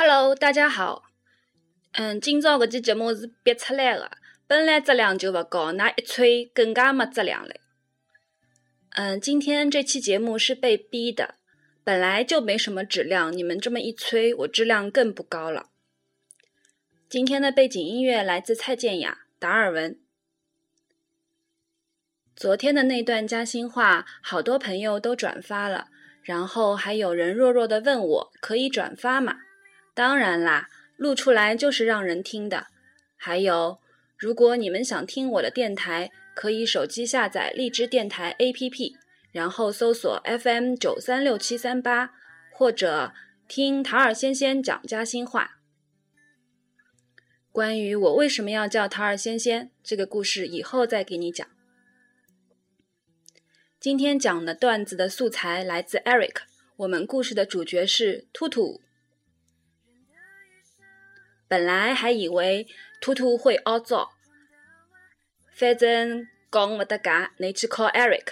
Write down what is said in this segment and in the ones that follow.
Hello，大家好。嗯，今朝搿期节目是憋出来的，本来质量就勿高，那一吹更加没质量嘞。嗯，今天这期节目是被逼的，本来就没什么质量，你们这么一吹，我质量更不高了。今天的背景音乐来自蔡健雅，《达尔文》。昨天的那段嘉兴话，好多朋友都转发了，然后还有人弱弱的问我，可以转发吗？当然啦，录出来就是让人听的。还有，如果你们想听我的电台，可以手机下载荔枝电台 APP，然后搜索 FM 九三六七三八，或者听塔尔仙仙讲嘉兴话。关于我为什么要叫塔尔仙仙这个故事，以后再给你讲。今天讲的段子的素材来自 Eric，我们故事的主角是兔兔。本来还以为兔兔会凹造，反正讲勿搭界，你去考 Eric。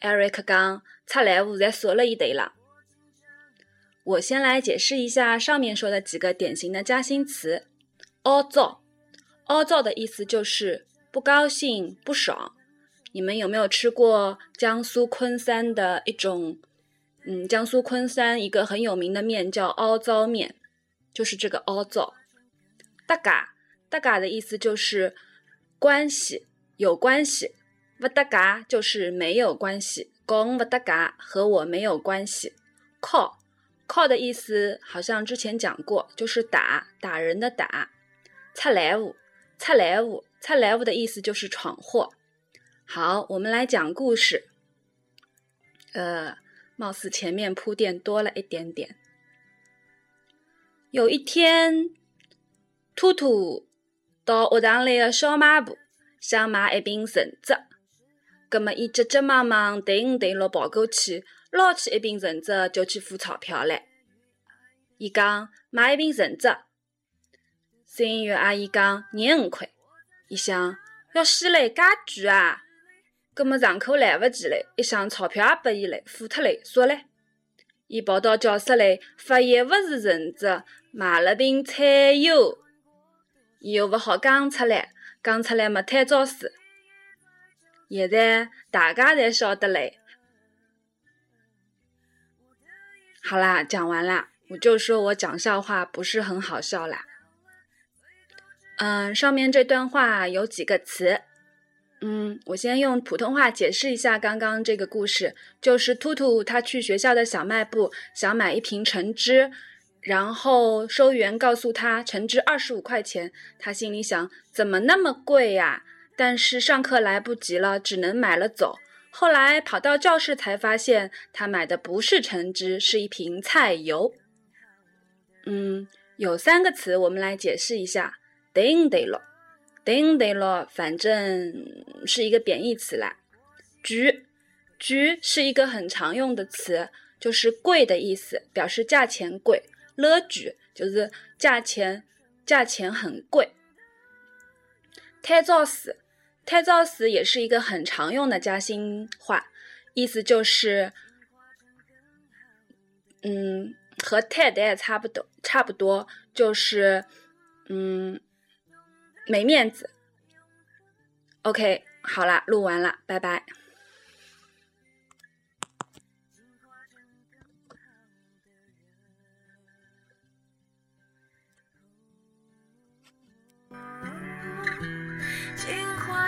Eric 讲出来户侪锁了一堆了。我先来解释一下上面说的几个典型的加薪词。凹造，凹造的意思就是不高兴、不爽。你们有没有吃过江苏昆山的一种？嗯，江苏昆山一个很有名的面叫凹糟面，就是这个凹造。搭嘎，搭嘎的意思就是关系有关系，不搭嘎就是没有关系，讲不搭嘎和我没有关系。靠，靠的意思好像之前讲过，就是打打人的打。出来户，出来户，出来户的意思就是闯祸。好，我们来讲故事。呃，貌似前面铺垫多了一点点。有一天。兔兔到学堂里的小卖部，想买一瓶橙汁。葛么，伊急急忙忙队伍队落跑过去，捞起一瓶橙汁就去付钞票唻。伊讲买一瓶橙汁，收银员阿姨讲廿五块。伊想要死嘞，介贵啊！葛么上课来勿及嘞，一想钞票也拨伊嘞，付脱嘞，说嘞。伊跑到教室里，发现勿是橙汁，买了瓶菜油。又勿好讲出来，讲出来没太招事。现在大家侪晓得嘞。好啦，讲完啦，我就说我讲笑话不是很好笑啦。嗯，上面这段话有几个词，嗯，我先用普通话解释一下刚刚这个故事，就是兔兔他去学校的小卖部想买一瓶橙汁。然后收员告诉他橙汁二十五块钱，他心里想怎么那么贵呀？但是上课来不及了，只能买了走。后来跑到教室才发现，他买的不是橙汁，是一瓶菜油。嗯，有三个词，我们来解释一下。对对了，对对了，反正是一个贬义词啦。橘，橘是一个很常用的词，就是贵的意思，表示价钱贵。乐句就是价钱，价钱很贵。太早死，太早死也是一个很常用的嘉兴话，意思就是，嗯，和太太差不多，差不多就是，嗯，没面子。OK，好啦，录完了，拜拜。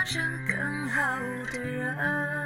成更好的人。